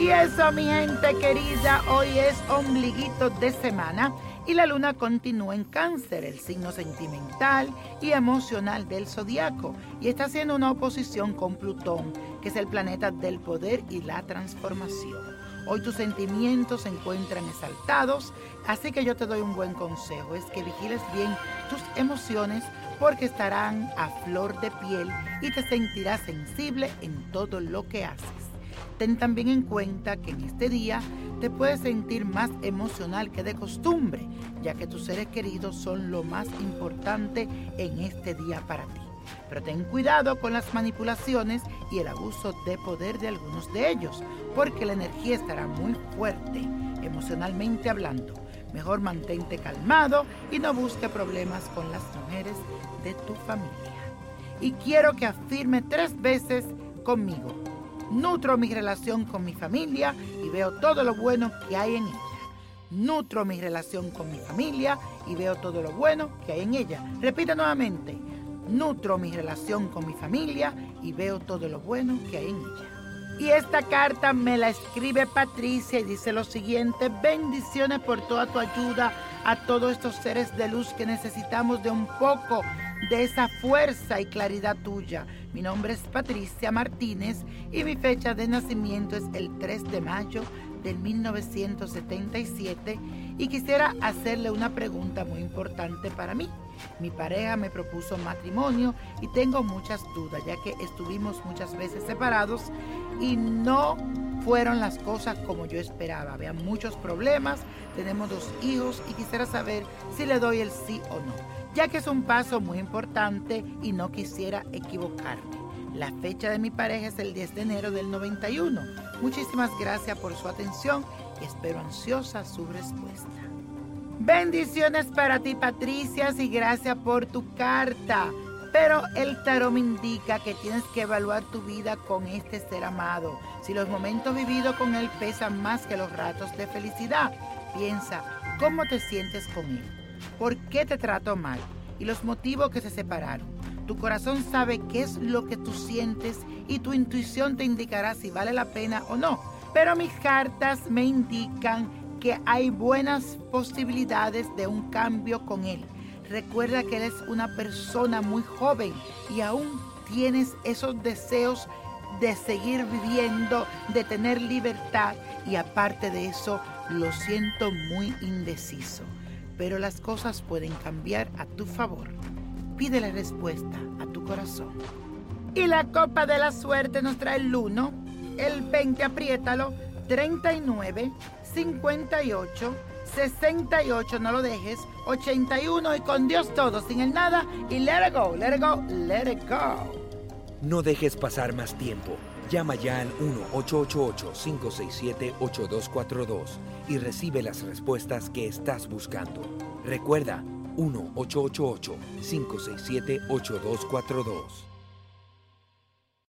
Y eso, mi gente querida, hoy es ombliguito de semana y la luna continúa en cáncer, el signo sentimental y emocional del zodiaco, y está haciendo una oposición con Plutón, que es el planeta del poder y la transformación. Hoy tus sentimientos se encuentran exaltados, así que yo te doy un buen consejo, es que vigiles bien tus emociones porque estarán a flor de piel y te sentirás sensible en todo lo que haces. Ten también en cuenta que en este día te puedes sentir más emocional que de costumbre, ya que tus seres queridos son lo más importante en este día para ti. Pero ten cuidado con las manipulaciones y el abuso de poder de algunos de ellos, porque la energía estará muy fuerte, emocionalmente hablando. Mejor mantente calmado y no busque problemas con las mujeres de tu familia. Y quiero que afirme tres veces conmigo Nutro mi relación con mi familia y veo todo lo bueno que hay en ella. Nutro mi relación con mi familia y veo todo lo bueno que hay en ella. Repita nuevamente. Nutro mi relación con mi familia y veo todo lo bueno que hay en ella. Y esta carta me la escribe Patricia y dice lo siguiente, bendiciones por toda tu ayuda a todos estos seres de luz que necesitamos de un poco de esa fuerza y claridad tuya. Mi nombre es Patricia Martínez y mi fecha de nacimiento es el 3 de mayo del 1977 y quisiera hacerle una pregunta muy importante para mí. Mi pareja me propuso matrimonio y tengo muchas dudas ya que estuvimos muchas veces separados y no fueron las cosas como yo esperaba. Había muchos problemas, tenemos dos hijos y quisiera saber si le doy el sí o no, ya que es un paso muy importante y no quisiera equivocarme. La fecha de mi pareja es el 10 de enero del 91. Muchísimas gracias por su atención y espero ansiosa su respuesta. Bendiciones para ti, Patricia, y gracias por tu carta. Pero el tarot me indica que tienes que evaluar tu vida con este ser amado. Si los momentos vividos con él pesan más que los ratos de felicidad, piensa cómo te sientes con él, por qué te trato mal y los motivos que se separaron. Tu corazón sabe qué es lo que tú sientes y tu intuición te indicará si vale la pena o no. Pero mis cartas me indican que hay buenas posibilidades de un cambio con él Recuerda que eres una persona muy joven y aún tienes esos deseos de seguir viviendo, de tener libertad y aparte de eso lo siento muy indeciso. Pero las cosas pueden cambiar a tu favor. Pide la respuesta a tu corazón. Y la copa de la suerte nos trae el 1, el 20, apriétalo, 39, 58, 68, no lo dejes, 81 y con Dios todo, sin el nada y let it go, let it go, let it go. No dejes pasar más tiempo. Llama ya al 1-888-567-8242 y recibe las respuestas que estás buscando. Recuerda, 1-888-567-8242.